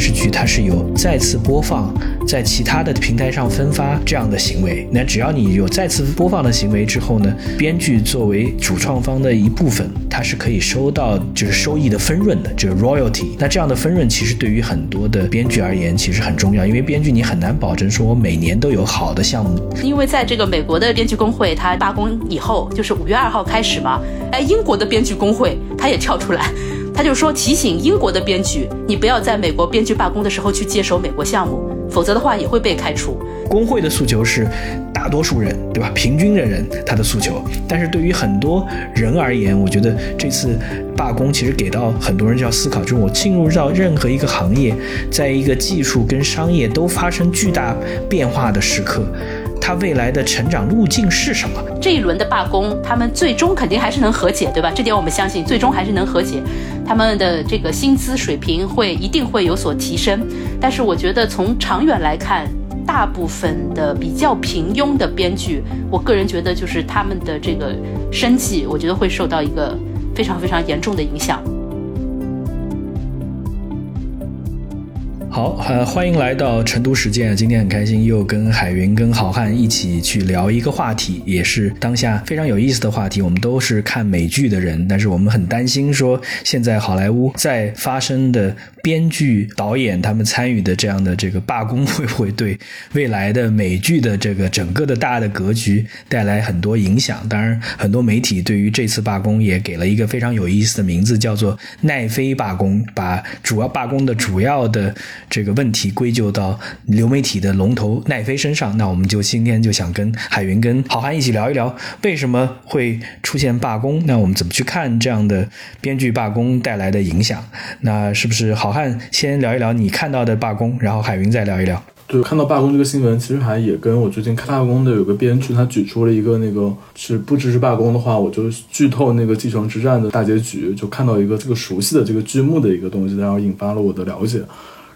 视剧，它是有再次播放在其他的平台上分发这样的行为。那只要你有再次播放的行为之后呢，编剧作为主创方的一部分，它是可以收到就是收益的分润的，就是 royalty。那这样的分润其实对于很多的编剧而言其实很重要，因为编剧你很难保证说我每年都有好的项目。因为在这个美国的编剧工会它罢工以后，就是五月二号开始嘛，哎，英国的编剧工会它也跳出来。他就说提醒英国的编剧，你不要在美国编剧罢工的时候去接手美国项目，否则的话也会被开除。工会的诉求是大多数人，对吧？平均的人他的诉求，但是对于很多人而言，我觉得这次罢工其实给到很多人就要思考，就是我进入到任何一个行业，在一个技术跟商业都发生巨大变化的时刻。他未来的成长路径是什么？这一轮的罢工，他们最终肯定还是能和解，对吧？这点我们相信，最终还是能和解。他们的这个薪资水平会一定会有所提升。但是我觉得从长远来看，大部分的比较平庸的编剧，我个人觉得就是他们的这个生计，我觉得会受到一个非常非常严重的影响。好，呃，欢迎来到成都实践。今天很开心，又跟海云、跟好汉一起去聊一个话题，也是当下非常有意思的话题。我们都是看美剧的人，但是我们很担心说，现在好莱坞在发生的编剧、导演他们参与的这样的这个罢工，会不会对未来的美剧的这个整个的大的格局带来很多影响？当然，很多媒体对于这次罢工也给了一个非常有意思的名字，叫做“奈飞罢工”，把主要罢工的主要的。这个问题归咎到流媒体的龙头奈飞身上，那我们就今天就想跟海云、跟好汉一起聊一聊，为什么会出现罢工？那我们怎么去看这样的编剧罢工带来的影响？那是不是好汉先聊一聊你看到的罢工，然后海云再聊一聊？对，看到罢工这个新闻，其实还也跟我最近看罢工的有个编剧，他举出了一个那个是不支持罢工的话，我就剧透那个继承之战的大结局，就看到一个这个熟悉的这个剧目的一个东西，然后引发了我的了解。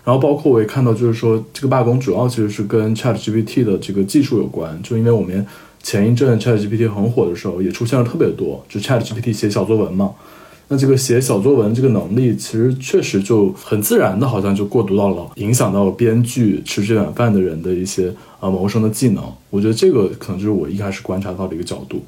然后包括我也看到，就是说这个罢工主要其实是跟 Chat GPT 的这个技术有关，就因为我们前一阵 Chat GPT 很火的时候，也出现了特别多，就 Chat GPT 写小作文嘛。那这个写小作文这个能力，其实确实就很自然的，好像就过渡到了影响到编剧吃这碗饭的人的一些呃谋生的技能。我觉得这个可能就是我一开始观察到的一个角度。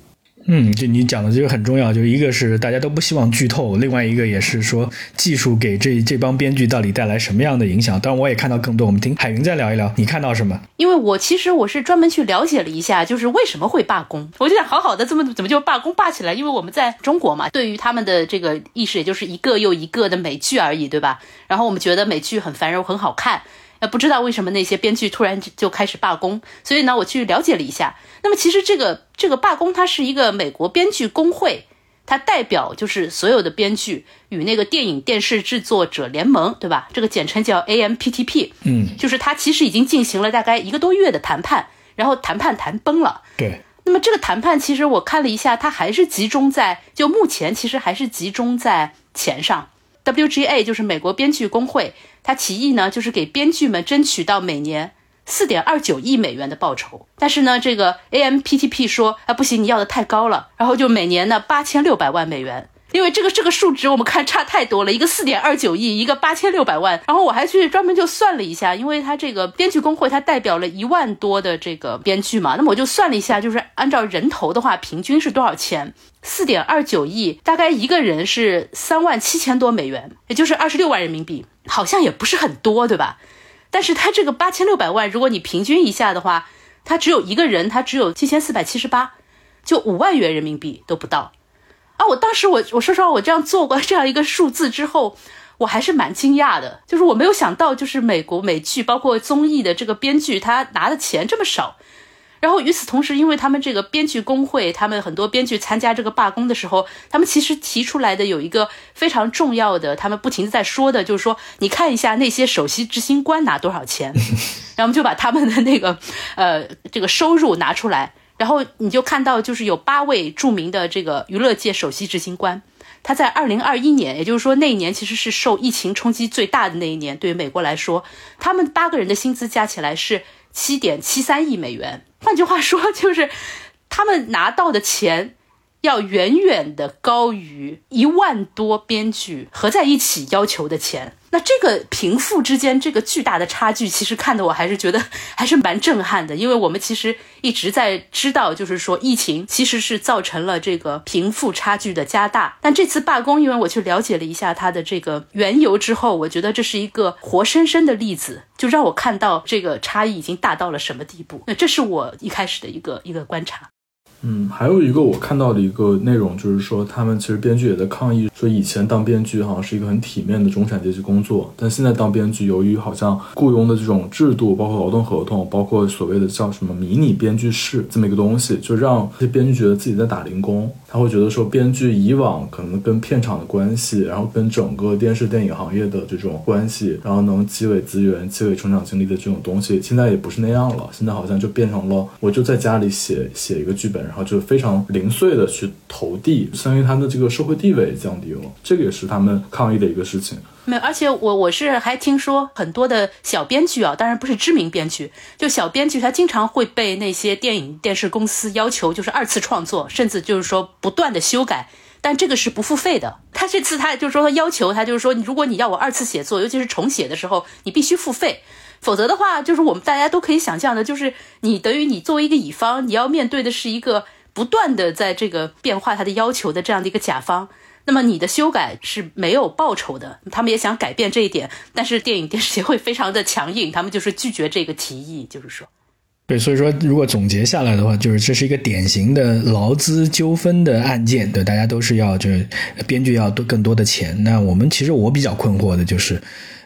嗯，就你讲的这个很重要，就一个是大家都不希望剧透，另外一个也是说技术给这这帮编剧到底带来什么样的影响。当然，我也看到更多。我们听海云再聊一聊，你看到什么？因为我其实我是专门去了解了一下，就是为什么会罢工。我就想好好的这么怎么就罢工罢起来？因为我们在中国嘛，对于他们的这个意识，也就是一个又一个的美剧而已，对吧？然后我们觉得美剧很繁荣，很好看。呃，不知道为什么那些编剧突然就开始罢工，所以呢，我去了解了一下。那么其实这个这个罢工，它是一个美国编剧工会，它代表就是所有的编剧与那个电影电视制作者联盟，对吧？这个简称叫 AMPTP。嗯，就是它其实已经进行了大概一个多月的谈判，然后谈判谈崩了。对。那么这个谈判其实我看了一下，它还是集中在就目前其实还是集中在钱上。WGA 就是美国编剧工会。他提议呢，就是给编剧们争取到每年四点二九亿美元的报酬。但是呢，这个 AMPTP 说，啊，不行，你要的太高了。然后就每年呢八千六百万美元。因为这个这个数值我们看差太多了，一个四点二九亿，一个八千六百万。然后我还去专门就算了一下，因为他这个编剧工会，它代表了一万多的这个编剧嘛。那么我就算了一下，就是按照人头的话，平均是多少钱？四点二九亿，大概一个人是三万七千多美元，也就是二十六万人民币，好像也不是很多，对吧？但是他这个八千六百万，如果你平均一下的话，他只有一个人，他只有七千四百七十八，就五万元人民币都不到。啊，我当时我我说实话，我这样做过这样一个数字之后，我还是蛮惊讶的，就是我没有想到，就是美国美剧包括综艺的这个编剧他拿的钱这么少。然后与此同时，因为他们这个编剧工会，他们很多编剧参加这个罢工的时候，他们其实提出来的有一个非常重要的，他们不停的在说的，就是说你看一下那些首席执行官拿多少钱，然后就把他们的那个呃这个收入拿出来。然后你就看到，就是有八位著名的这个娱乐界首席执行官，他在二零二一年，也就是说那一年其实是受疫情冲击最大的那一年，对于美国来说，他们八个人的薪资加起来是七点七三亿美元。换句话说，就是他们拿到的钱要远远的高于一万多编剧合在一起要求的钱。那这个贫富之间这个巨大的差距，其实看得我还是觉得还是蛮震撼的，因为我们其实一直在知道，就是说疫情其实是造成了这个贫富差距的加大。但这次罢工，因为我去了解了一下它的这个缘由之后，我觉得这是一个活生生的例子，就让我看到这个差异已经大到了什么地步。那这是我一开始的一个一个观察。嗯，还有一个我看到的一个内容，就是说他们其实编剧也在抗议，说以前当编剧好像是一个很体面的中产阶级工作，但现在当编剧，由于好像雇佣的这种制度，包括劳动合同，包括所谓的叫什么迷你编剧室这么一个东西，就让这些编剧觉得自己在打零工。他会觉得说，编剧以往可能跟片场的关系，然后跟整个电视电影行业的这种关系，然后能积累资源、积累成长经历的这种东西，现在也不是那样了。现在好像就变成了，我就在家里写写一个剧本，然后就非常零碎的去投递，相当于他的这个社会地位降低了。这个也是他们抗议的一个事情。没，而且我我是还听说很多的小编剧啊，当然不是知名编剧，就小编剧他经常会被那些电影电视公司要求就是二次创作，甚至就是说不断的修改，但这个是不付费的。他这次他就是说他要求他就是说，如果你要我二次写作，尤其是重写的时候，你必须付费，否则的话，就是我们大家都可以想象的，就是你等于你作为一个乙方，你要面对的是一个不断的在这个变化他的要求的这样的一个甲方。那么你的修改是没有报酬的，他们也想改变这一点，但是电影电视协会非常的强硬，他们就是拒绝这个提议，就是说，对，所以说如果总结下来的话，就是这是一个典型的劳资纠纷的案件，对，大家都是要就是编剧要多更多的钱，那我们其实我比较困惑的就是。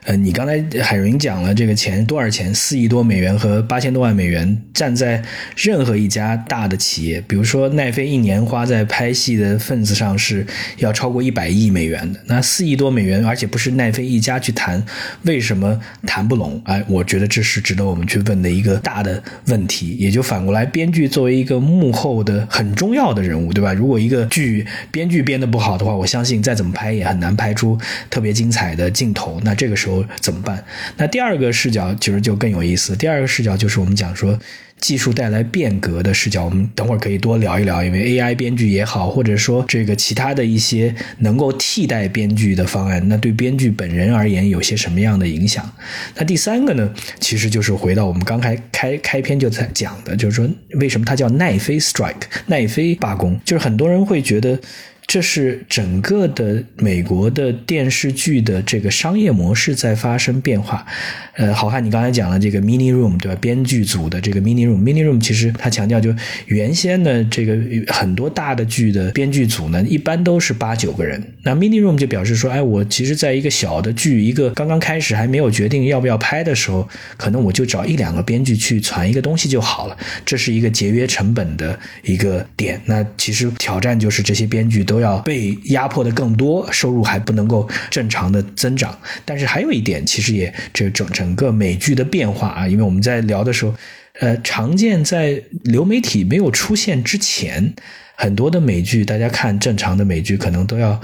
呃，你刚才海云讲了这个钱多少钱？四亿多美元和八千多万美元，站在任何一家大的企业，比如说奈飞一年花在拍戏的份子上是要超过一百亿美元的。那四亿多美元，而且不是奈飞一家去谈，为什么谈不拢？哎，我觉得这是值得我们去问的一个大的问题。也就反过来，编剧作为一个幕后的很重要的人物，对吧？如果一个剧编剧编得不好的话，我相信再怎么拍也很难拍出特别精彩的镜头。那这个时候。怎么办？那第二个视角其实就更有意思。第二个视角就是我们讲说技术带来变革的视角。我们等会儿可以多聊一聊，因为 AI 编剧也好，或者说这个其他的一些能够替代编剧的方案，那对编剧本人而言有些什么样的影响？那第三个呢，其实就是回到我们刚开开开篇就在讲的，就是说为什么它叫奈飞 strike，奈飞罢工？就是很多人会觉得。这是整个的美国的电视剧的这个商业模式在发生变化。呃，好汉，你刚才讲了这个 mini room 对吧？编剧组的这个 mini room，mini room 其实它强调就原先的这个很多大的剧的编剧组呢，一般都是八九个人。那 mini room 就表示说，哎，我其实在一个小的剧，一个刚刚开始还没有决定要不要拍的时候，可能我就找一两个编剧去传一个东西就好了。这是一个节约成本的一个点。那其实挑战就是这些编剧都。要被压迫的更多，收入还不能够正常的增长。但是还有一点，其实也这整整个美剧的变化啊，因为我们在聊的时候，呃，常见在流媒体没有出现之前，很多的美剧，大家看正常的美剧可能都要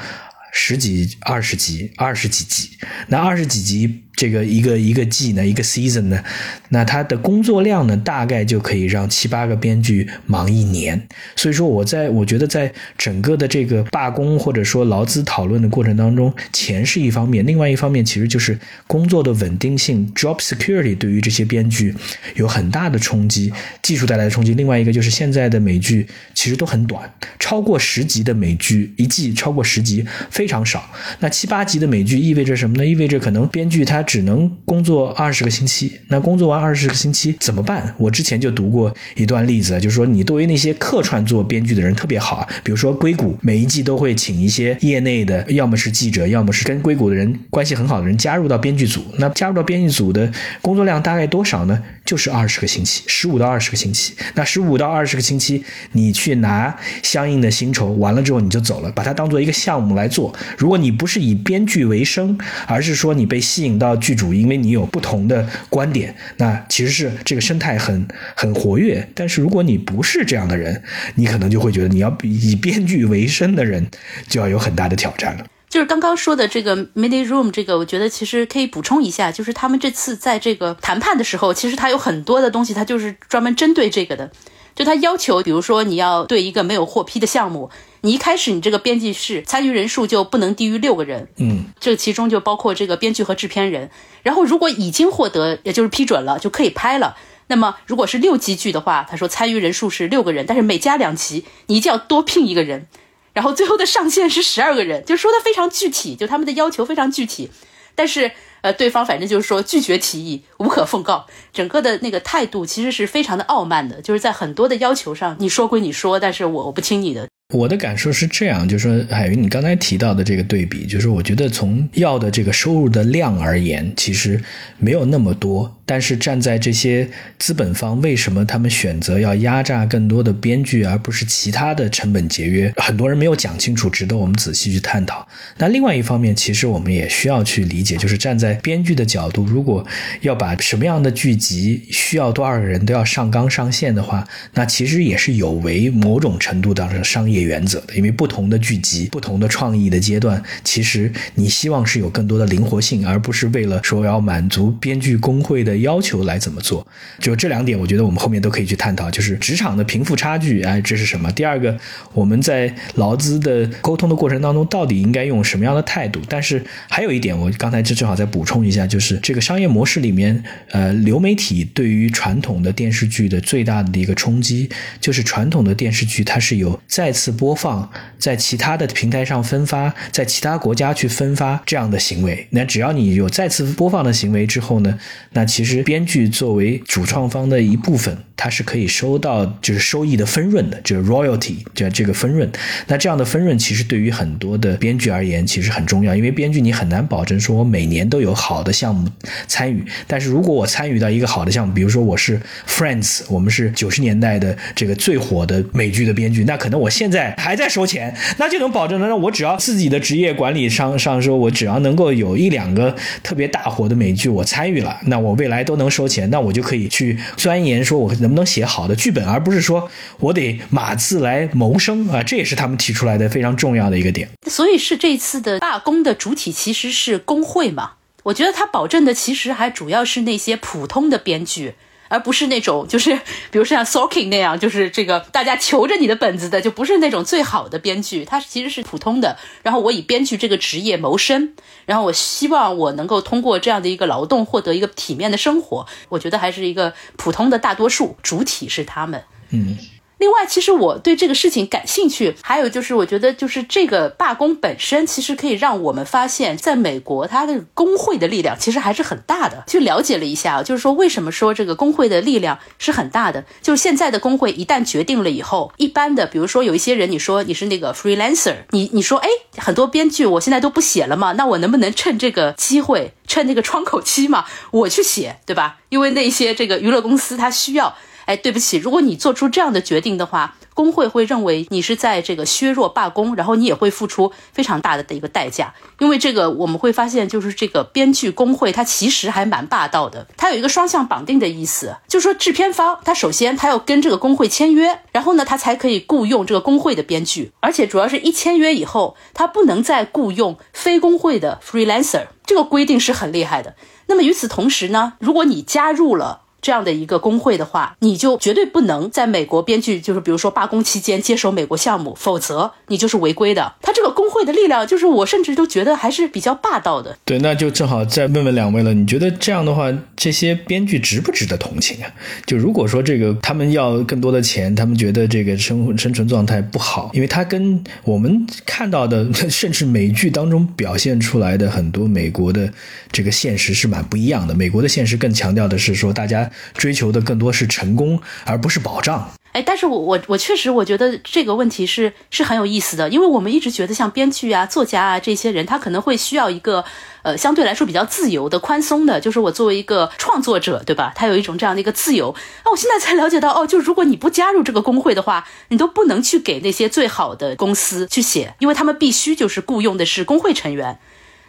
十几、二十集、二十几集，那二十几集。这个一个一个季呢，一个 season 呢，那他的工作量呢，大概就可以让七八个编剧忙一年。所以说，我在我觉得，在整个的这个罢工或者说劳资讨论的过程当中，钱是一方面，另外一方面其实就是工作的稳定性 （job security） 对于这些编剧有很大的冲击，技术带来的冲击。另外一个就是现在的美剧其实都很短，超过十集的美剧一季超过十集非常少。那七八集的美剧意味着什么呢？意味着可能编剧他。只能工作二十个星期，那工作完二十个星期怎么办？我之前就读过一段例子，就是说你对于那些客串做编剧的人特别好啊，比如说硅谷每一季都会请一些业内的，要么是记者，要么是跟硅谷的人关系很好的人加入到编剧组。那加入到编剧组的工作量大概多少呢？就是二十个星期，十五到二十个星期。那十五到二十个星期，你去拿相应的薪酬，完了之后你就走了，把它当做一个项目来做。如果你不是以编剧为生，而是说你被吸引到剧组，因为你有不同的观点，那其实是这个生态很很活跃。但是如果你不是这样的人，你可能就会觉得你要以编剧为生的人就要有很大的挑战了。就是刚刚说的这个 mini room，这个我觉得其实可以补充一下，就是他们这次在这个谈判的时候，其实他有很多的东西，他就是专门针对这个的。就他要求，比如说你要对一个没有获批的项目，你一开始你这个编辑室参与人数就不能低于六个人，嗯，这其中就包括这个编剧和制片人。然后如果已经获得，也就是批准了，就可以拍了。那么如果是六集剧的话，他说参与人数是六个人，但是每加两集，你一定要多聘一个人。然后最后的上限是十二个人，就说的非常具体，就他们的要求非常具体，但是。呃，对方反正就是说拒绝提议，无可奉告，整个的那个态度其实是非常的傲慢的，就是在很多的要求上，你说归你说，但是我我不听你的。我的感受是这样，就是说海云，你刚才提到的这个对比，就是我觉得从要的这个收入的量而言，其实没有那么多。但是站在这些资本方，为什么他们选择要压榨更多的编剧，而不是其他的成本节约？很多人没有讲清楚，值得我们仔细去探讨。那另外一方面，其实我们也需要去理解，就是站在编剧的角度，如果要把什么样的剧集需要多少个人都要上纲上线的话，那其实也是有违某种程度的商业原则的。因为不同的剧集、不同的创意的阶段，其实你希望是有更多的灵活性，而不是为了说要满足编剧工会的。要求来怎么做？就这两点，我觉得我们后面都可以去探讨。就是职场的贫富差距，哎，这是什么？第二个，我们在劳资的沟通的过程当中，到底应该用什么样的态度？但是还有一点，我刚才就正好再补充一下，就是这个商业模式里面，呃，流媒体对于传统的电视剧的最大的一个冲击，就是传统的电视剧它是有再次次播放，在其他的平台上分发，在其他国家去分发这样的行为。那只要你有再次播放的行为之后呢，那其实。编剧作为主创方的一部分，他是可以收到就是收益的分润的，就是 royalty，就这个分润。那这样的分润其实对于很多的编剧而言其实很重要，因为编剧你很难保证说我每年都有好的项目参与。但是如果我参与到一个好的项目，比如说我是 Friends，我们是九十年代的这个最火的美剧的编剧，那可能我现在在还在收钱，那就能保证呢，那我只要自己的职业管理上上说，我只要能够有一两个特别大火的美剧我参与了，那我未来。都能收钱，那我就可以去钻研，说我能不能写好的剧本，而不是说我得码字来谋生啊！这也是他们提出来的非常重要的一个点。所以是这次的罢工的主体其实是工会嘛？我觉得他保证的其实还主要是那些普通的编剧。而不是那种，就是 比如说像 Sorkin 那样，就是这个大家求着你的本子的，就不是那种最好的编剧，他其实是普通的。然后我以编剧这个职业谋生，然后我希望我能够通过这样的一个劳动获得一个体面的生活。我觉得还是一个普通的大多数，主体是他们。嗯。另外，其实我对这个事情感兴趣，还有就是，我觉得就是这个罢工本身，其实可以让我们发现，在美国，它的工会的力量其实还是很大的。去了解了一下，就是说为什么说这个工会的力量是很大的？就是现在的工会一旦决定了以后，一般的，比如说有一些人，你说你是那个 freelancer，你你说，哎，很多编剧我现在都不写了嘛，那我能不能趁这个机会，趁那个窗口期嘛，我去写，对吧？因为那些这个娱乐公司它需要。哎，对不起，如果你做出这样的决定的话，工会会认为你是在这个削弱罢工，然后你也会付出非常大的的一个代价。因为这个我们会发现，就是这个编剧工会它其实还蛮霸道的，它有一个双向绑定的意思，就是说制片方他首先他要跟这个工会签约，然后呢他才可以雇佣这个工会的编剧，而且主要是一签约以后，他不能再雇佣非工会的 freelancer，这个规定是很厉害的。那么与此同时呢，如果你加入了。这样的一个工会的话，你就绝对不能在美国编剧，就是比如说罢工期间接手美国项目，否则你就是违规的。他这个工会的力量，就是我甚至都觉得还是比较霸道的。对，那就正好再问问两位了，你觉得这样的话，这些编剧值不值得同情啊？就如果说这个他们要更多的钱，他们觉得这个生生存状态不好，因为他跟我们看到的，甚至美剧当中表现出来的很多美国的这个现实是蛮不一样的。美国的现实更强调的是说大家。追求的更多是成功，而不是保障。哎，但是我我我确实我觉得这个问题是是很有意思的，因为我们一直觉得像编剧啊、作家啊这些人，他可能会需要一个呃相对来说比较自由的、宽松的，就是我作为一个创作者，对吧？他有一种这样的一个自由。那我现在才了解到，哦，就如果你不加入这个工会的话，你都不能去给那些最好的公司去写，因为他们必须就是雇佣的是工会成员，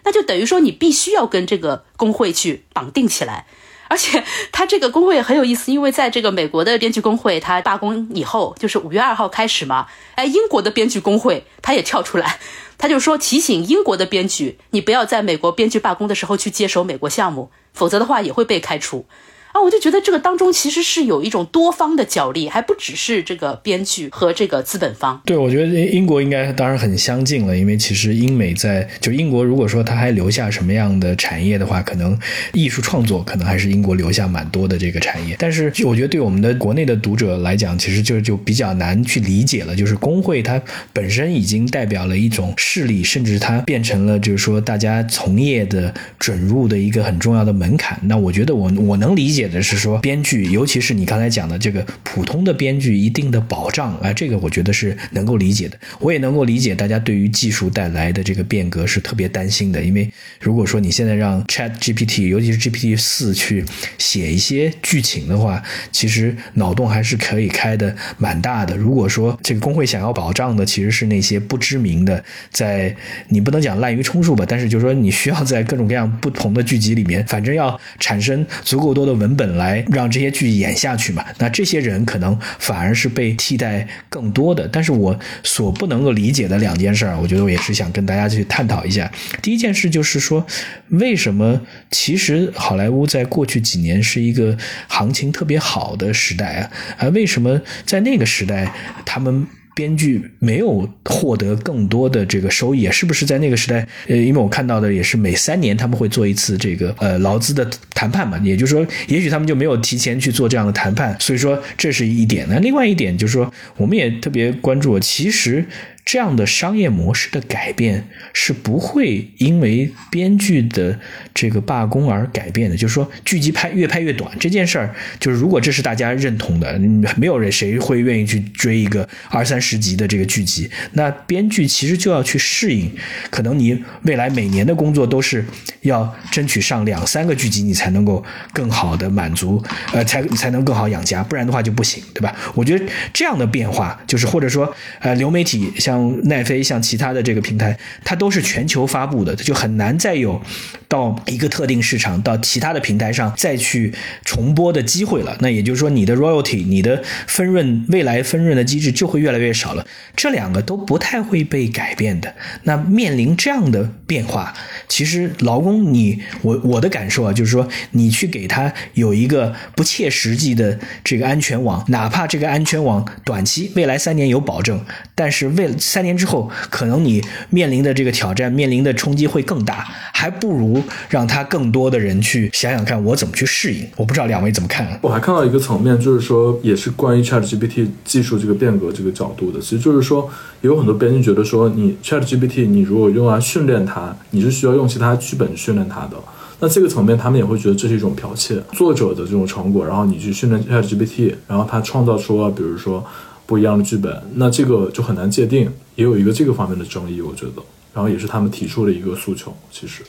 那就等于说你必须要跟这个工会去绑定起来。而且 他这个工会很有意思，因为在这个美国的编剧工会他罢工以后，就是五月二号开始嘛，哎，英国的编剧工会他也跳出来，他就说提醒英国的编剧，你不要在美国编剧罢工的时候去接手美国项目，否则的话也会被开除。啊，我就觉得这个当中其实是有一种多方的角力，还不只是这个编剧和这个资本方。对，我觉得英国应该当然很相近了，因为其实英美在就英国，如果说它还留下什么样的产业的话，可能艺术创作可能还是英国留下蛮多的这个产业。但是我觉得对我们的国内的读者来讲，其实就就比较难去理解了，就是工会它本身已经代表了一种势力，甚至它变成了就是说大家从业的准入的一个很重要的门槛。那我觉得我我能理解。解的是说编剧，尤其是你刚才讲的这个普通的编剧一定的保障啊，这个我觉得是能够理解的。我也能够理解大家对于技术带来的这个变革是特别担心的，因为如果说你现在让 Chat GPT，尤其是 GPT 四去写一些剧情的话，其实脑洞还是可以开的蛮大的。如果说这个工会想要保障的其实是那些不知名的，在你不能讲滥竽充数吧，但是就是说你需要在各种各样不同的剧集里面，反正要产生足够多的文。本来让这些剧演下去嘛，那这些人可能反而是被替代更多的。但是我所不能够理解的两件事，我觉得我也是想跟大家去探讨一下。第一件事就是说，为什么其实好莱坞在过去几年是一个行情特别好的时代啊？啊，为什么在那个时代他们？编剧没有获得更多的这个收益，是不是在那个时代？呃，因为我看到的也是每三年他们会做一次这个呃劳资的谈判嘛，也就是说，也许他们就没有提前去做这样的谈判，所以说这是一点。那另外一点就是说，我们也特别关注，其实。这样的商业模式的改变是不会因为编剧的这个罢工而改变的。就是说，剧集拍越拍越短这件事儿，就是如果这是大家认同的，没有人谁会愿意去追一个二三十集的这个剧集。那编剧其实就要去适应，可能你未来每年的工作都是要争取上两三个剧集，你才能够更好的满足，呃，才才能更好养家，不然的话就不行，对吧？我觉得这样的变化，就是或者说，呃，流媒体像。像奈飞，像其他的这个平台，它都是全球发布的，它就很难再有到一个特定市场、到其他的平台上再去重播的机会了。那也就是说，你的 royalty、你的分润、未来分润的机制就会越来越少了。这两个都不太会被改变的。那面临这样的变化，其实劳工，你我我的感受啊，就是说，你去给他有一个不切实际的这个安全网，哪怕这个安全网短期未来三年有保证，但是为了三年之后，可能你面临的这个挑战、面临的冲击会更大，还不如让他更多的人去想想看，我怎么去适应。我不知道两位怎么看？我还看到一个层面，就是说，也是关于 ChatGPT 技术这个变革这个角度的。其实就是说，有很多编辑觉得说，你 ChatGPT 你如果用来训练它，你是需要用其他剧本训练它的。那这个层面，他们也会觉得这是一种剽窃作者的这种成果，然后你去训练 ChatGPT，然后它创造出了，比如说。不一样的剧本，那这个就很难界定，也有一个这个方面的争议，我觉得，然后也是他们提出了一个诉求，其实。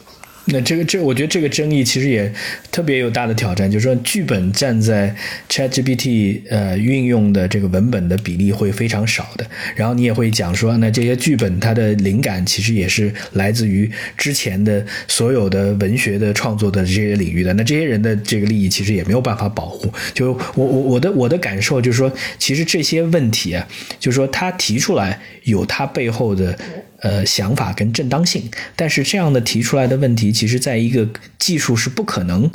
那这个这，我觉得这个争议其实也特别有大的挑战，就是说剧本站在 ChatGPT 呃运用的这个文本的比例会非常少的，然后你也会讲说，那这些剧本它的灵感其实也是来自于之前的所有的文学的创作的这些领域的，那这些人的这个利益其实也没有办法保护。就我我我的我的感受就是说，其实这些问题啊，就是说他提出来有他背后的。呃，想法跟正当性，但是这样的提出来的问题，其实在一个技术是不可能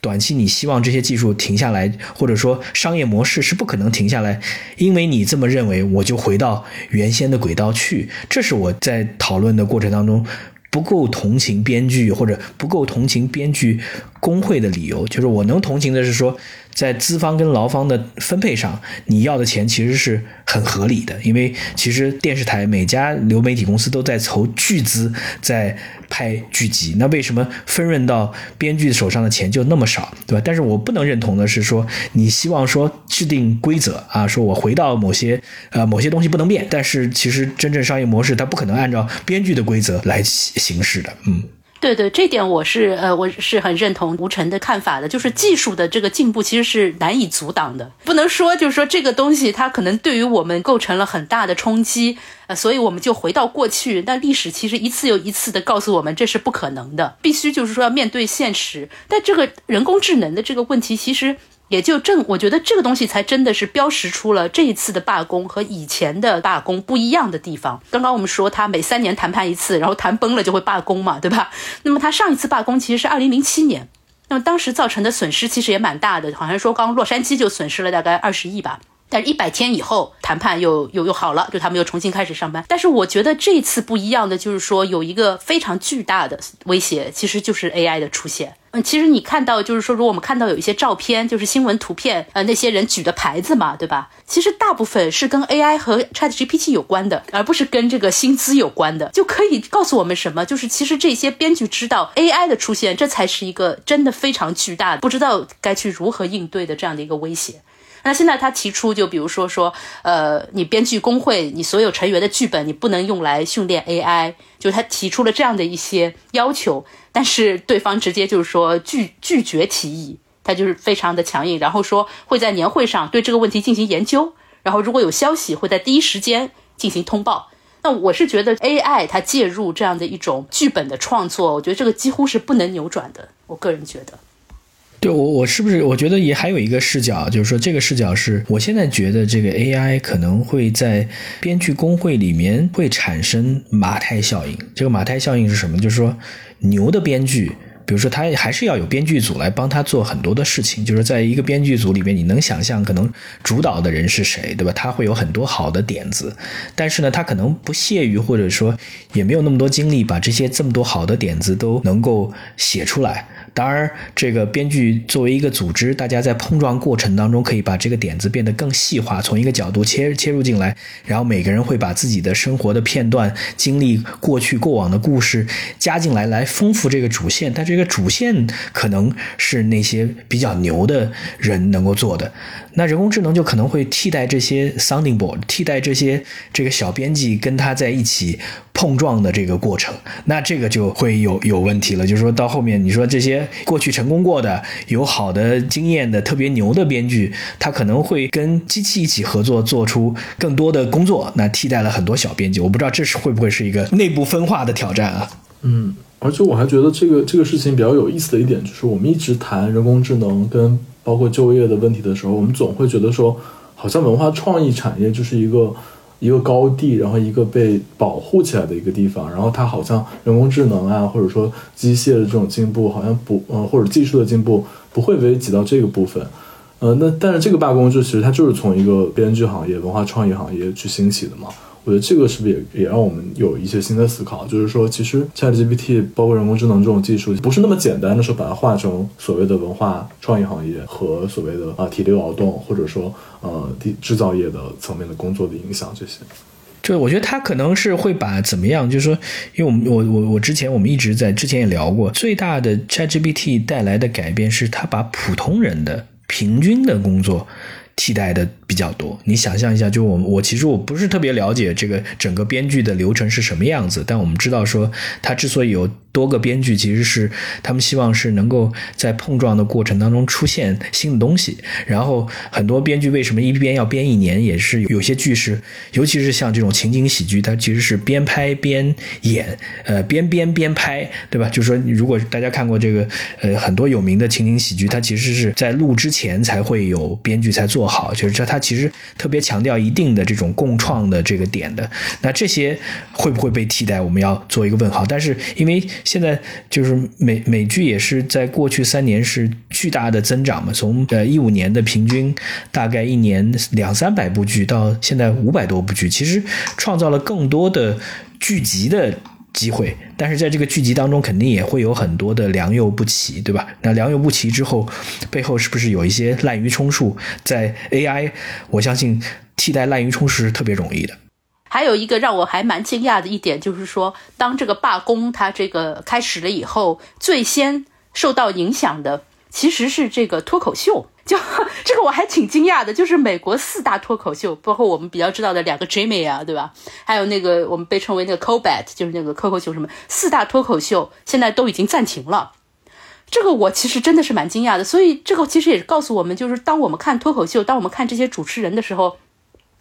短期你希望这些技术停下来，或者说商业模式是不可能停下来，因为你这么认为，我就回到原先的轨道去。这是我在讨论的过程当中不够同情编剧或者不够同情编剧工会的理由，就是我能同情的是说。在资方跟劳方的分配上，你要的钱其实是很合理的，因为其实电视台每家流媒体公司都在筹巨资在拍剧集，那为什么分润到编剧手上的钱就那么少，对吧？但是我不能认同的是说，你希望说制定规则啊，说我回到某些呃某些东西不能变，但是其实真正商业模式它不可能按照编剧的规则来行事的，嗯。对对，这点我是呃，我是很认同吴晨的看法的，就是技术的这个进步其实是难以阻挡的，不能说就是说这个东西它可能对于我们构成了很大的冲击，呃，所以我们就回到过去。但历史其实一次又一次的告诉我们这是不可能的，必须就是说要面对现实。但这个人工智能的这个问题，其实。也就正，我觉得这个东西才真的是标识出了这一次的罢工和以前的罢工不一样的地方。刚刚我们说他每三年谈判一次，然后谈崩了就会罢工嘛，对吧？那么他上一次罢工其实是二零零七年，那么当时造成的损失其实也蛮大的，好像说刚洛杉矶就损失了大概二十亿吧。但是一百天以后谈判又又又好了，就他们又重新开始上班。但是我觉得这次不一样的就是说有一个非常巨大的威胁，其实就是 AI 的出现。嗯，其实你看到就是说，如果我们看到有一些照片，就是新闻图片，呃，那些人举的牌子嘛，对吧？其实大部分是跟 AI 和 ChatGPT 有关的，而不是跟这个薪资有关的。就可以告诉我们什么？就是其实这些编剧知道 AI 的出现，这才是一个真的非常巨大的，不知道该去如何应对的这样的一个威胁。那现在他提出，就比如说说，呃，你编剧工会，你所有成员的剧本，你不能用来训练 AI，就是他提出了这样的一些要求，但是对方直接就是说拒拒绝提议，他就是非常的强硬，然后说会在年会上对这个问题进行研究，然后如果有消息会在第一时间进行通报。那我是觉得 AI 它介入这样的一种剧本的创作，我觉得这个几乎是不能扭转的，我个人觉得。对我，我是不是？我觉得也还有一个视角，就是说这个视角是我现在觉得这个 AI 可能会在编剧工会里面会产生马太效应。这个马太效应是什么？就是说牛的编剧。比如说，他还是要有编剧组来帮他做很多的事情。就是在一个编剧组里面，你能想象可能主导的人是谁，对吧？他会有很多好的点子，但是呢，他可能不屑于，或者说也没有那么多精力把这些这么多好的点子都能够写出来。当然，这个编剧作为一个组织，大家在碰撞过程当中可以把这个点子变得更细化，从一个角度切切入进来，然后每个人会把自己的生活的片段、经历、过去过往的故事加进来，来丰富这个主线。但这个。主线可能是那些比较牛的人能够做的，那人工智能就可能会替代这些 sounding board，替代这些这个小编辑跟他在一起碰撞的这个过程，那这个就会有有问题了。就是说到后面，你说这些过去成功过的、有好的经验的、特别牛的编剧，他可能会跟机器一起合作，做出更多的工作，那替代了很多小编辑。我不知道这是会不会是一个内部分化的挑战啊？嗯。而且我还觉得这个这个事情比较有意思的一点，就是我们一直谈人工智能跟包括就业的问题的时候，我们总会觉得说，好像文化创意产业就是一个一个高地，然后一个被保护起来的一个地方，然后它好像人工智能啊，或者说机械的这种进步，好像不呃或者技术的进步不会危及到这个部分，呃，那但是这个罢工就其实它就是从一个编剧行业、文化创意行业去兴起的嘛。我觉得这个是不是也也让我们有一些新的思考？就是说，其实 ChatGPT 包括人工智能这种技术，不是那么简单的说把它化成所谓的文化创意行业和所谓的啊体力劳动，或者说呃制造业的层面的工作的影响这些。就我觉得他可能是会把怎么样？就是说，因为我们我我我之前我们一直在之前也聊过，最大的 ChatGPT 带来的改变是它把普通人的平均的工作替代的。比较多，你想象一下，就我我其实我不是特别了解这个整个编剧的流程是什么样子，但我们知道说，他之所以有多个编剧，其实是他们希望是能够在碰撞的过程当中出现新的东西。然后很多编剧为什么一边要编一年，也是有些剧是，尤其是像这种情景喜剧，它其实是边拍边演，呃，边编边拍，对吧？就是说，如果大家看过这个，呃，很多有名的情景喜剧，它其实是在录之前才会有编剧才做好，就是这它。其实特别强调一定的这种共创的这个点的，那这些会不会被替代？我们要做一个问号。但是因为现在就是美美剧也是在过去三年是巨大的增长嘛，从呃一五年的平均大概一年两三百部剧到现在五百多部剧，其实创造了更多的剧集的。机会，但是在这个剧集当中，肯定也会有很多的良莠不齐，对吧？那良莠不齐之后，背后是不是有一些滥竽充数？在 AI，我相信替代滥竽充数是特别容易的。还有一个让我还蛮惊讶的一点，就是说，当这个罢工它这个开始了以后，最先受到影响的其实是这个脱口秀。就这个我还挺惊讶的，就是美国四大脱口秀，包括我们比较知道的两个 Jimmy 啊，对吧？还有那个我们被称为那个 Colbert，就是那个脱口秀什么四大脱口秀，现在都已经暂停了。这个我其实真的是蛮惊讶的，所以这个其实也是告诉我们，就是当我们看脱口秀，当我们看这些主持人的时候，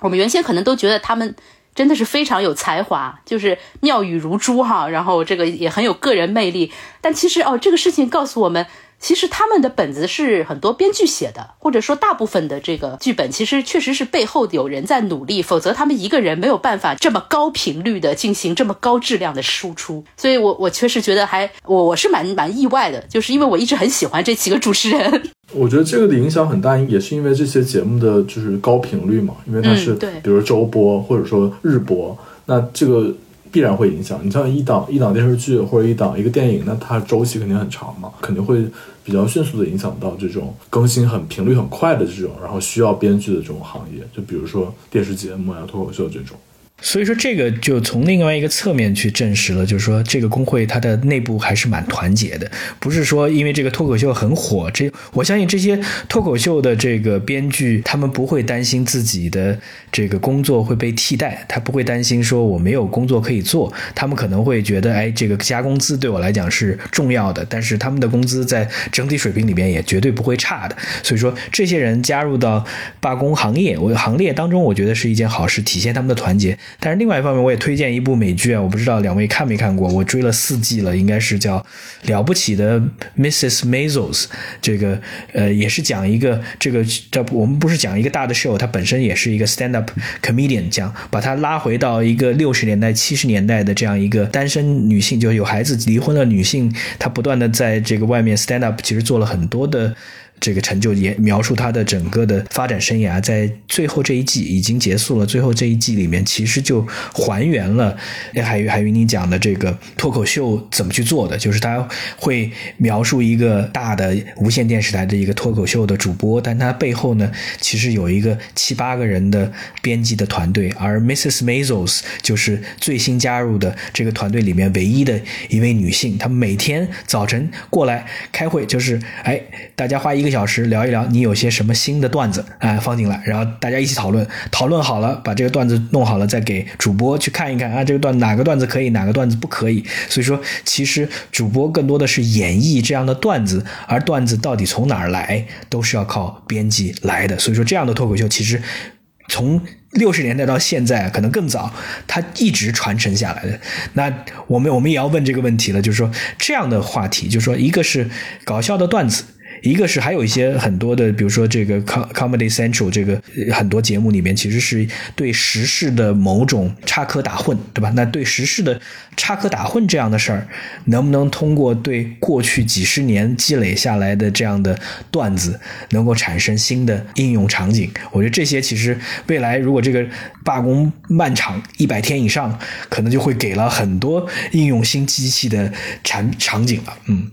我们原先可能都觉得他们真的是非常有才华，就是妙语如珠哈，然后这个也很有个人魅力，但其实哦，这个事情告诉我们。其实他们的本子是很多编剧写的，或者说大部分的这个剧本，其实确实是背后有人在努力，否则他们一个人没有办法这么高频率的进行这么高质量的输出。所以，我我确实觉得还我我是蛮蛮意外的，就是因为我一直很喜欢这几个主持人。我觉得这个的影响很大，也是因为这些节目的就是高频率嘛，因为它是比如周播或者说日播，那这个。必然会影响你像一档一档电视剧或者一档一个电影，那它周期肯定很长嘛，肯定会比较迅速的影响到这种更新很频率很快的这种，然后需要编剧的这种行业，就比如说电视节目呀、脱口秀这种。所以说，这个就从另外一个侧面去证实了，就是说，这个工会它的内部还是蛮团结的，不是说因为这个脱口秀很火，这我相信这些脱口秀的这个编剧，他们不会担心自己的这个工作会被替代，他不会担心说我没有工作可以做，他们可能会觉得，哎，这个加工资对我来讲是重要的，但是他们的工资在整体水平里边也绝对不会差的。所以说，这些人加入到罢工行业，我行列当中，我觉得是一件好事，体现他们的团结。但是另外一方面，我也推荐一部美剧啊，我不知道两位看没看过，我追了四季了，应该是叫《了不起的 Mrs. Maisels》。这个呃，也是讲一个这个这我们不是讲一个大的 show，它本身也是一个 stand up comedian，讲把它拉回到一个六十年代、七十年代的这样一个单身女性，就有孩子离婚了女性，她不断的在这个外面 stand up，其实做了很多的。这个成就也描述他的整个的发展生涯，在最后这一季已经结束了。最后这一季里面，其实就还原了海海云你讲的这个脱口秀怎么去做的，就是他会描述一个大的无线电视台的一个脱口秀的主播，但他背后呢，其实有一个七八个人的编辑的团队，而 Mrs. Maisels 就是最新加入的这个团队里面唯一的一位女性。她每天早晨过来开会，就是哎，大家花一个。一小时聊一聊，你有些什么新的段子哎放进来，然后大家一起讨论，讨论好了，把这个段子弄好了，再给主播去看一看啊，这个段哪个段子可以，哪个段子不可以。所以说，其实主播更多的是演绎这样的段子，而段子到底从哪儿来，都是要靠编辑来的。所以说，这样的脱口秀其实从六十年代到现在，可能更早，它一直传承下来的。那我们我们也要问这个问题了，就是说这样的话题，就是说一个是搞笑的段子。一个是还有一些很多的，比如说这个 Comedy Central 这个很多节目里面，其实是对时事的某种插科打诨，对吧？那对时事的插科打诨这样的事儿，能不能通过对过去几十年积累下来的这样的段子，能够产生新的应用场景？我觉得这些其实未来如果这个罢工漫长一百天以上，可能就会给了很多应用新机器的产场景了。嗯。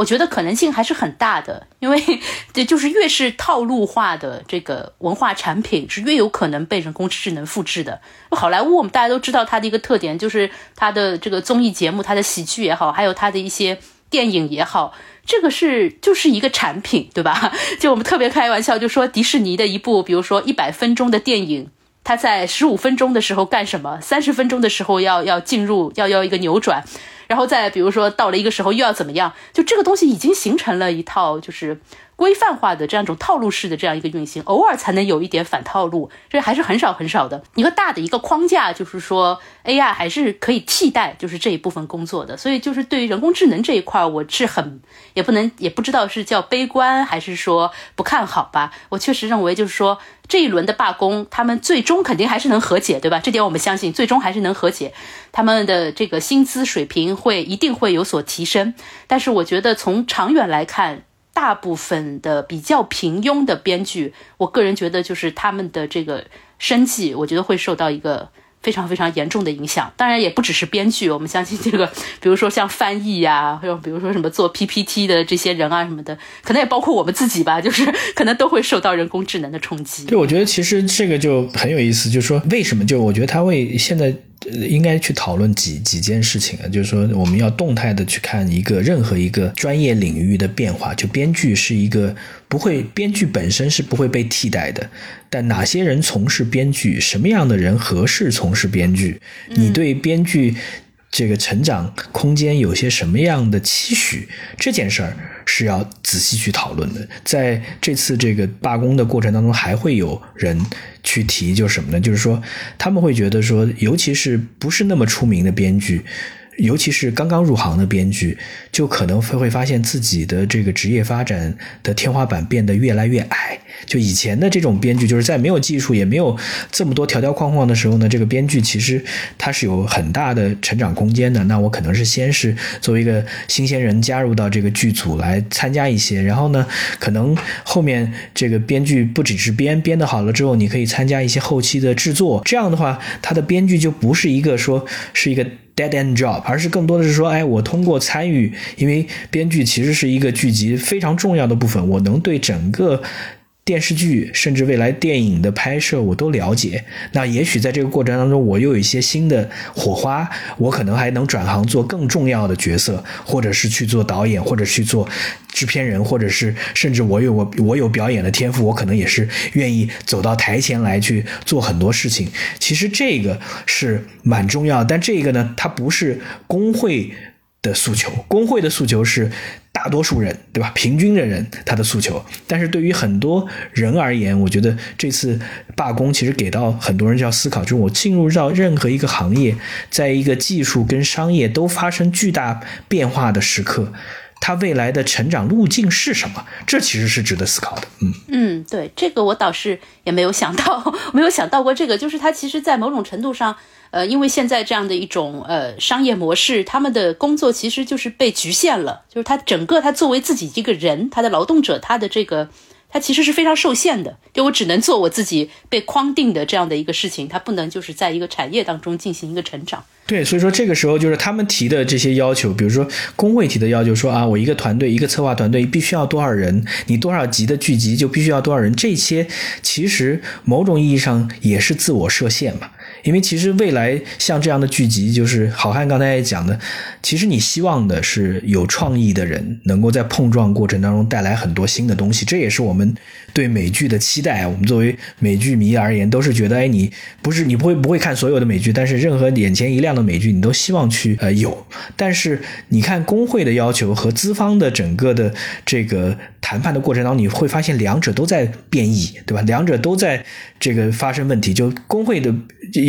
我觉得可能性还是很大的，因为 这就是越是套路化的这个文化产品，是越有可能被人工智能复制的。好莱坞我们大家都知道它的一个特点，就是它的这个综艺节目、它的喜剧也好，还有它的一些电影也好，这个是就是一个产品，对吧？就我们特别开玩笑，就说迪士尼的一部，比如说一百分钟的电影，它在十五分钟的时候干什么？三十分钟的时候要要进入，要要一个扭转。然后再比如说到了一个时候又要怎么样？就这个东西已经形成了一套就是规范化的这样一种套路式的这样一个运行，偶尔才能有一点反套路，这还是很少很少的一个大的一个框架，就是说 AI 还是可以替代就是这一部分工作的。所以就是对于人工智能这一块，我是很也不能也不知道是叫悲观还是说不看好吧。我确实认为就是说。这一轮的罢工，他们最终肯定还是能和解，对吧？这点我们相信，最终还是能和解。他们的这个薪资水平会一定会有所提升。但是我觉得从长远来看，大部分的比较平庸的编剧，我个人觉得就是他们的这个生计，我觉得会受到一个。非常非常严重的影响，当然也不只是编剧，我们相信这个，比如说像翻译呀，还有比如说什么做 PPT 的这些人啊什么的，可能也包括我们自己吧，就是可能都会受到人工智能的冲击。对，我觉得其实这个就很有意思，就是说为什么？就我觉得他会现在应该去讨论几几件事情啊，就是说我们要动态的去看一个任何一个专业领域的变化。就编剧是一个不会，编剧本身是不会被替代的。但哪些人从事编剧，什么样的人合适从事编剧？你对编剧这个成长空间有些什么样的期许？这件事儿是要仔细去讨论的。在这次这个罢工的过程当中，还会有人。去提就是什么呢？就是说他们会觉得说，尤其是不是那么出名的编剧，尤其是刚刚入行的编剧，就可能会会发现自己的这个职业发展的天花板变得越来越矮。就以前的这种编剧，就是在没有技术也没有这么多条条框框的时候呢，这个编剧其实他是有很大的成长空间的。那我可能是先是作为一个新鲜人加入到这个剧组来参加一些，然后呢，可能后面这个编剧不只是编编的好了之后，你可以参加一些后期的制作。这样的话，他的编剧就不是一个说是一个 dead end job，而是更多的是说，哎，我通过参与，因为编剧其实是一个剧集非常重要的部分，我能对整个。电视剧甚至未来电影的拍摄，我都了解。那也许在这个过程当中，我又有一些新的火花，我可能还能转行做更重要的角色，或者是去做导演，或者去做制片人，或者是甚至我有我我有表演的天赋，我可能也是愿意走到台前来去做很多事情。其实这个是蛮重要，但这个呢，它不是工会。的诉求，工会的诉求是大多数人，对吧？平均的人他的诉求，但是对于很多人而言，我觉得这次罢工其实给到很多人要思考，就是我进入到任何一个行业，在一个技术跟商业都发生巨大变化的时刻，他未来的成长路径是什么？这其实是值得思考的。嗯嗯，对，这个我倒是也没有想到，没有想到过这个，就是他其实，在某种程度上。呃，因为现在这样的一种呃商业模式，他们的工作其实就是被局限了，就是他整个他作为自己一个人，他的劳动者，他的这个它其实是非常受限的，就我只能做我自己被框定的这样的一个事情，它不能就是在一个产业当中进行一个成长。对，所以说这个时候就是他们提的这些要求，比如说工会提的要求，说啊，我一个团队一个策划团队必须要多少人，你多少集的聚集就必须要多少人，这些其实某种意义上也是自我设限嘛。因为其实未来像这样的剧集，就是好汉刚才也讲的，其实你希望的是有创意的人能够在碰撞过程当中带来很多新的东西，这也是我们对美剧的期待。我们作为美剧迷而言，都是觉得，哎，你不是你不会不会看所有的美剧，但是任何眼前一亮的美剧，你都希望去呃有。但是你看工会的要求和资方的整个的这个谈判的过程当中，你会发现两者都在变异，对吧？两者都在这个发生问题。就工会的。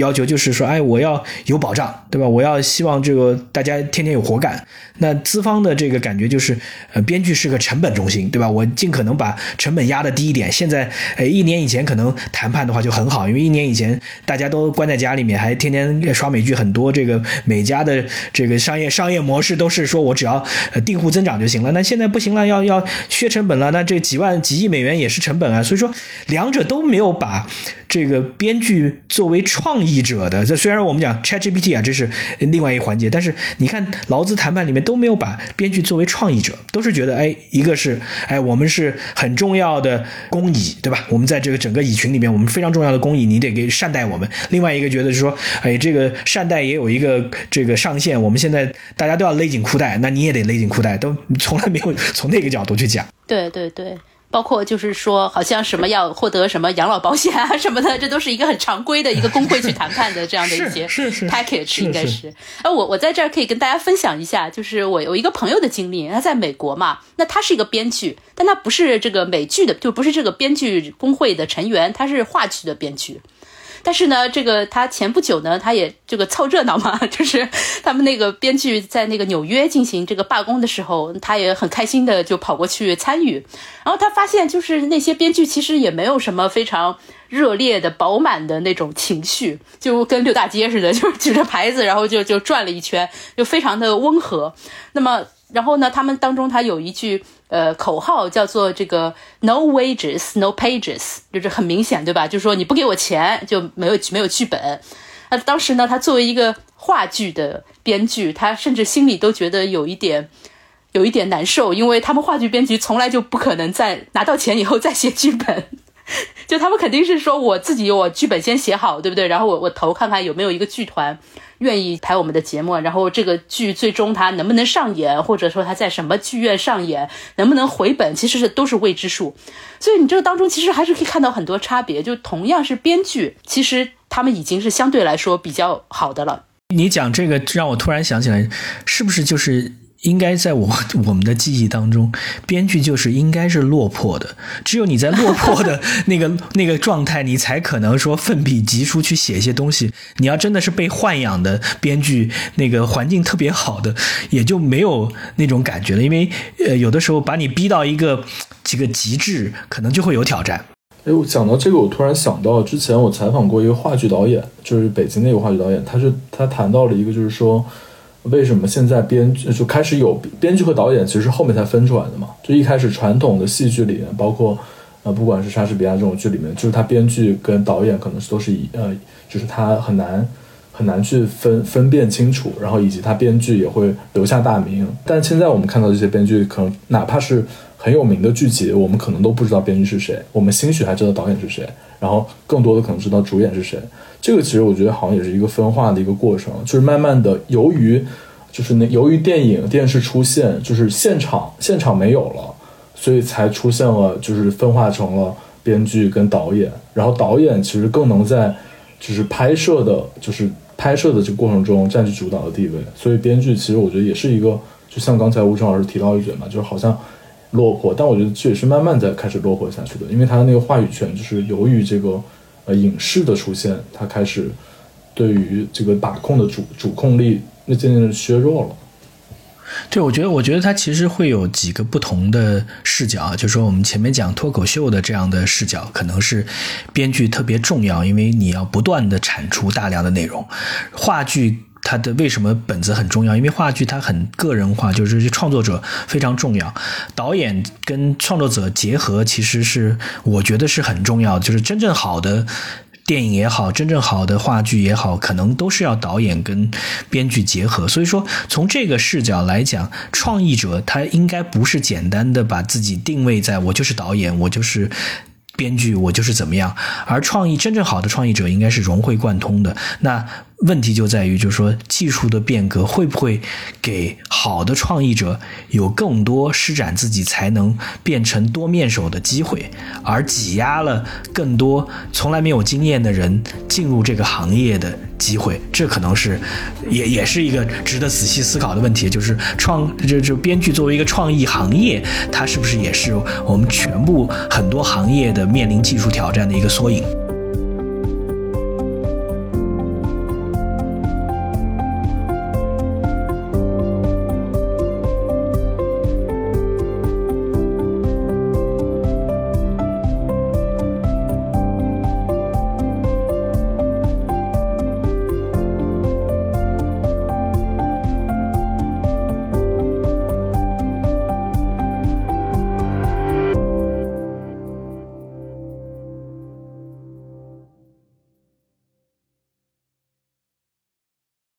要求就是说，哎，我要有保障，对吧？我要希望这个大家天天有活干。那资方的这个感觉就是，呃，编剧是个成本中心，对吧？我尽可能把成本压的低一点。现在，呃，一年以前可能谈判的话就很好，因为一年以前大家都关在家里面，还天天刷美剧，很多这个每家的这个商业商业模式都是说我只要订户增长就行了。那现在不行了，要要削成本了，那这几万几亿美元也是成本啊。所以说，两者都没有把这个编剧作为创意译者的。这虽然我们讲 ChatGPT 啊，这是另外一个环节，但是你看劳资谈判里面都。没有把编剧作为创意者，都是觉得哎，一个是哎，我们是很重要的公蚁，对吧？我们在这个整个蚁群里面，我们非常重要的公蚁，你得给善待我们。另外一个觉得是说，哎，这个善待也有一个这个上限，我们现在大家都要勒紧裤带，那你也得勒紧裤带，都从来没有从那个角度去讲。对对对。包括就是说，好像什么要获得什么养老保险啊什么的，这都是一个很常规的一个工会去谈判的这样的一些 package，应该是。哎，我我在这儿可以跟大家分享一下，就是我有一个朋友的经历，他在美国嘛，那他是一个编剧，但他不是这个美剧的，就不是这个编剧工会的成员，他是话剧的编剧。但是呢，这个他前不久呢，他也这个凑热闹嘛，就是他们那个编剧在那个纽约进行这个罢工的时候，他也很开心的就跑过去参与。然后他发现，就是那些编剧其实也没有什么非常热烈的、饱满的那种情绪，就跟六大街似的，就举着牌子，然后就就转了一圈，就非常的温和。那么，然后呢，他们当中他有一句。呃，口号叫做这个 “No wages, no pages”，就是很明显，对吧？就是说你不给我钱，就没有没有剧本。那当时呢，他作为一个话剧的编剧，他甚至心里都觉得有一点有一点难受，因为他们话剧编剧从来就不可能在拿到钱以后再写剧本。就他们肯定是说我自己我剧本先写好，对不对？然后我我投看看有没有一个剧团愿意拍我们的节目，然后这个剧最终它能不能上演，或者说它在什么剧院上演，能不能回本，其实是都是未知数。所以你这个当中其实还是可以看到很多差别。就同样是编剧，其实他们已经是相对来说比较好的了。你讲这个让我突然想起来，是不是就是应该在我我们的记忆当中，编剧就是应该是落魄的，只有你在落魄的那个 那个状态，你才可能说奋笔疾书去写一些东西。你要真的是被豢养的编剧，那个环境特别好的，也就没有那种感觉了。因为呃，有的时候把你逼到一个这个极致，可能就会有挑战。哎，我讲到这个，我突然想到，之前我采访过一个话剧导演，就是北京那个话剧导演，他是他谈到了一个，就是说，为什么现在编剧就开始有编剧和导演，其实是后面才分出来的嘛？就一开始传统的戏剧里面，包括呃，不管是莎士比亚这种剧里面，就是他编剧跟导演可能是都是一呃，就是他很难很难去分分辨清楚，然后以及他编剧也会留下大名。但现在我们看到这些编剧，可能哪怕是。很有名的剧集，我们可能都不知道编剧是谁，我们兴许还知道导演是谁，然后更多的可能知道主演是谁。这个其实我觉得好像也是一个分化的一个过程，就是慢慢的由于就是那由于电影电视出现，就是现场现场没有了，所以才出现了就是分化成了编剧跟导演，然后导演其实更能在就是拍摄的，就是拍摄的这个过程中占据主导的地位，所以编剧其实我觉得也是一个，就像刚才吴成老师提到一嘴嘛，就是好像。落魄，但我觉得这也是慢慢在开始落魄下去的，因为他那个话语权，就是由于这个呃影视的出现，他开始对于这个把控的主主控力，那渐渐的削弱了。对，我觉得，我觉得他其实会有几个不同的视角，就是说我们前面讲脱口秀的这样的视角，可能是编剧特别重要，因为你要不断的产出大量的内容，话剧。它的为什么本子很重要？因为话剧它很个人化，就是创作者非常重要。导演跟创作者结合，其实是我觉得是很重要。就是真正好的电影也好，真正好的话剧也好，可能都是要导演跟编剧结合。所以说，从这个视角来讲，创意者他应该不是简单的把自己定位在我就是导演，我就是编剧，我就是怎么样。而创意真正好的创意者，应该是融会贯通的。那。问题就在于，就是说，技术的变革会不会给好的创意者有更多施展自己才能、变成多面手的机会，而挤压了更多从来没有经验的人进入这个行业的机会？这可能是，也也是一个值得仔细思考的问题。就是创，就就编剧作为一个创意行业，它是不是也是我们全部很多行业的面临技术挑战的一个缩影？